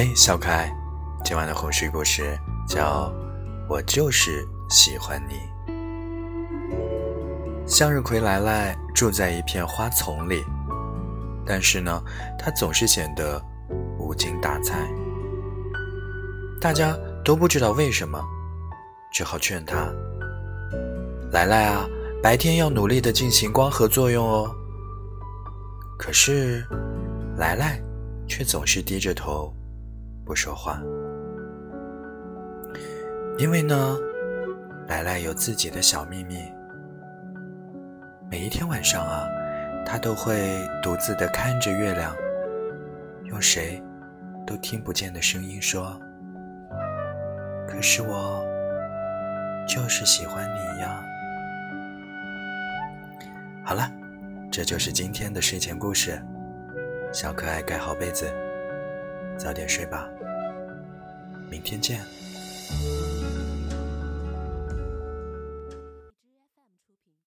嘿，小可爱，今晚的哄睡故事叫《我就是喜欢你》。向日葵来来住在一片花丛里，但是呢，它总是显得无精打采。大家都不知道为什么，只好劝他：“来来啊，白天要努力的进行光合作用哦。”可是，来来却总是低着头。不说话，因为呢，莱莱有自己的小秘密。每一天晚上啊，他都会独自的看着月亮，用谁都听不见的声音说：“可是我就是喜欢你呀。”好了，这就是今天的睡前故事。小可爱盖好被子，早点睡吧。明天见。